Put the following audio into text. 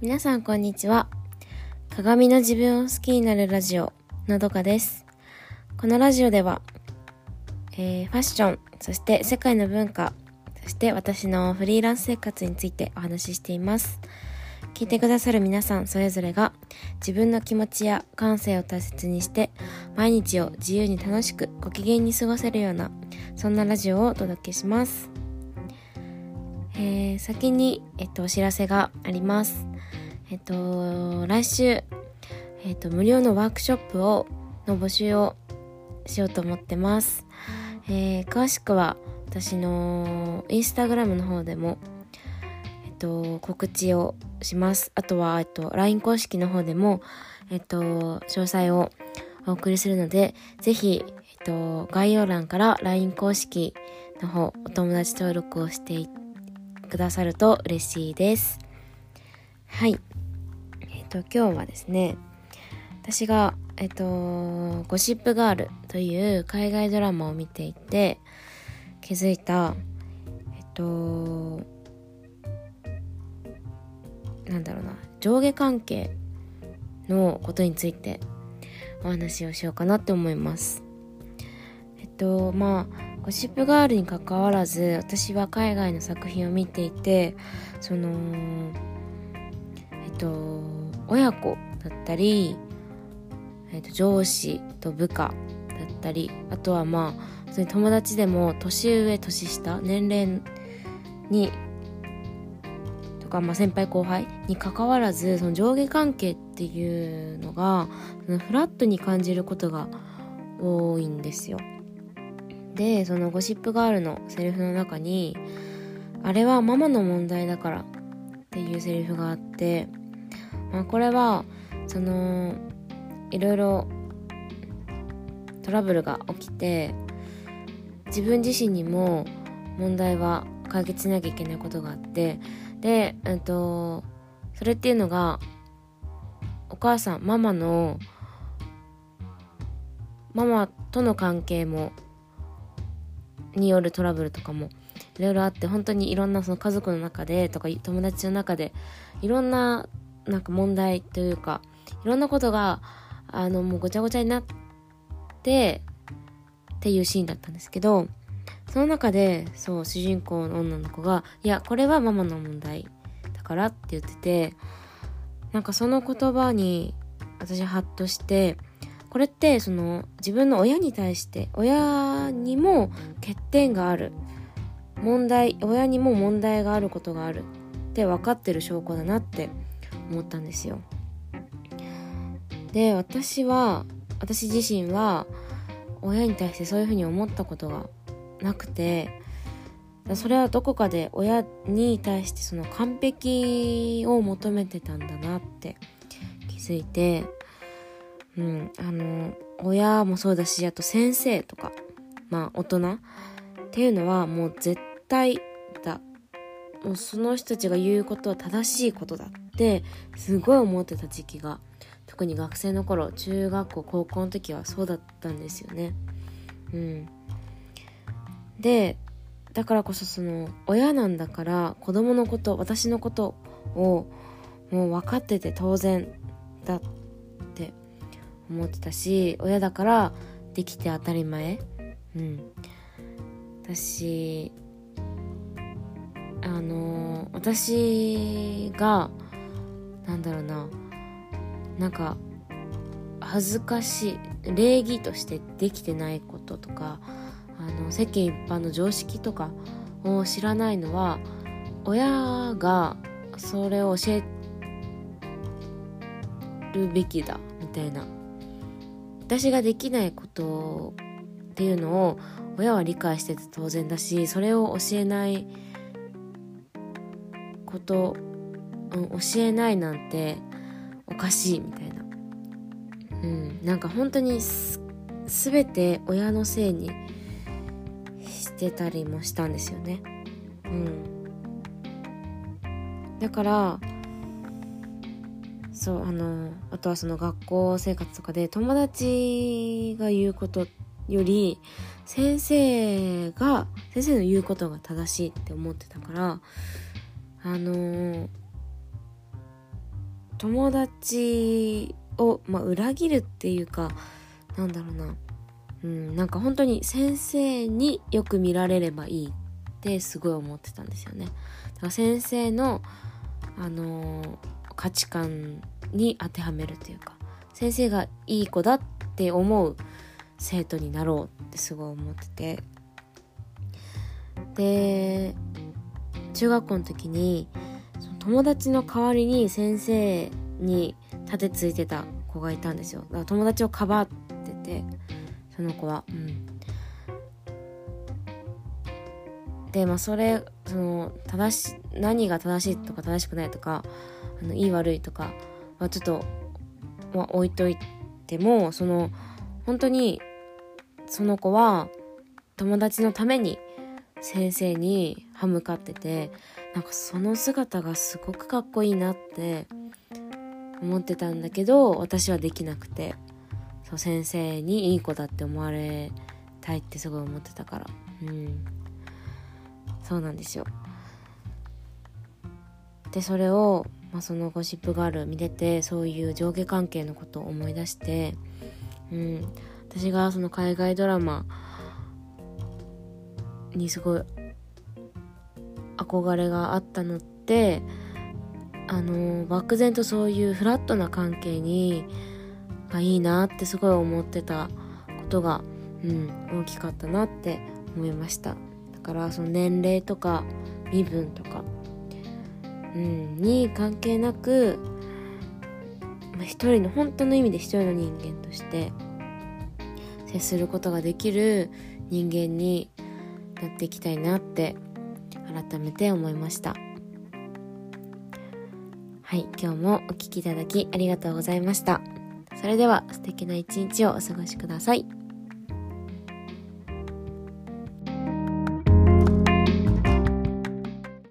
皆さんこんにちは。鏡の自分を好きになるラジオ、のどかです。このラジオでは、えーファッション、そして世界の文化、そして私のフリーランス生活についてお話ししています。聞いてくださる皆さんそれぞれが自分の気持ちや感性を大切にして毎日を自由に楽しくご機嫌に過ごせるようなそんなラジオをお届けします。えー先に、えっと、お知らせがあります。えっと、来週、えっと、無料のワークショップを、の募集をしようと思ってます。えー詳しくは、私のインスタグラムの方でも、えっと、告知をします。あとは、えっと、LINE 公式の方でも、えっと、詳細をお送りするので、ぜひ、えっと、概要欄から LINE 公式の方、お友達登録をしてくださると嬉しいです。はい。と、今日はですね、私が、えっ、と、ゴシップガールという海外ドラマを見ていて、気づいた、えっ、と、なんだろうな、上下関係のことについてお話をしようかなって思います。えっと、まあ、ゴシップガールに関わらず私は海外の作品を見ていてそのえっと親子だったり、えっと、上司と部下だったりあとはまあそ友達でも年上年下年齢にとか、まあ、先輩後輩に関わらずその上下関係っていうのがそのフラットに感じることが多いんですよ。でそのゴシップガールのセリフの中に「あれはママの問題だから」っていうセリフがあって、まあ、これはそのいろいろトラブルが起きて自分自身にも問題は解決しなきゃいけないことがあってで、うん、とそれっていうのがお母さんママのママとの関係もによるトラブルとかもいろいろあって本当にいろんなその家族の中でとか友達の中でいろんななんか問題というかいろんなことがあのもうごちゃごちゃになってっていうシーンだったんですけどその中でそう主人公の女の子が「いやこれはママの問題だから」って言っててなんかその言葉に私ハッとしてこれってその自分の親に対して親にも欠点がある問題親にも問題があることがあるって分かってる証拠だなって思ったんですよ。で私は私自身は親に対してそういうふうに思ったことがなくてそれはどこかで親に対してその完璧を求めてたんだなって気づいてうん、あの親もそうだしあと先生とかまあ大人っていうのはもう絶対だ。もうその人たちが言うことは正しいことだってすごい思ってた時期が特に学生の頃中学校高校の時はそうだったんですよね。うん、でだからこそその親なんだから子供のこと私のことをもう分かってて当然だって思ってたし親だからできて当たり前。うん。私あの私がなんだろうな。なんか恥ずかしい礼儀としてできてないこととかあの世間一般の常識とかを知らないのは親がそれを教えるべきだみたいな。私ができないことっていうのを親は理解してて当然だしそれを教えないこと、うん、教えないなんておかしいみたいな、うん、なんか本当にす全て親のせいにしてたりもしたんですよね。うん、だからそうあのあとはその学校生活とかで友達が言うことより先生が先生の言うことが正しいって思ってたからあの友達を、まあ、裏切るっていうかなんだろうなうんなんか本当に先生によく見られればいいってすごい思ってたんですよね。だから先生のあのー、価値観に当てはめるというか先生がいい子だって思う生徒になろうってすごい思っててで中学校の時に友達の代わりに先生に立てついてた子がいたんですよ。だから友達をかばっててその子は。うん。でまあそれその正し何が正しいとか正しくないとかあのいい悪いとかはちょっと、まあ、置いといてもその本当にその子は友達のために先生に歯向かっててなんかその姿がすごくかっこいいなって思ってたんだけど私はできなくて。そう先生にいい子だって思われたいってすごい思ってたから。うん。そうなんですよ。でそれを、まあ、そのゴシップガール見ててそういう上下関係のことを思い出してうん。私がその海外ドラマにすごい憧れがあったのってあの漠然とそういうフラットな関係にがいいなってすごい思ってたことが、うん、大きかったなって思いました。だからその年齢とか身分とか、うん、に関係なく、まあ、一人の本当の意味で一人の人間として接することができる人間になっていきたいなって改めて思いました。はい今日もお聴きいただきありがとうございました。それでは素敵な一日をお過ごしください。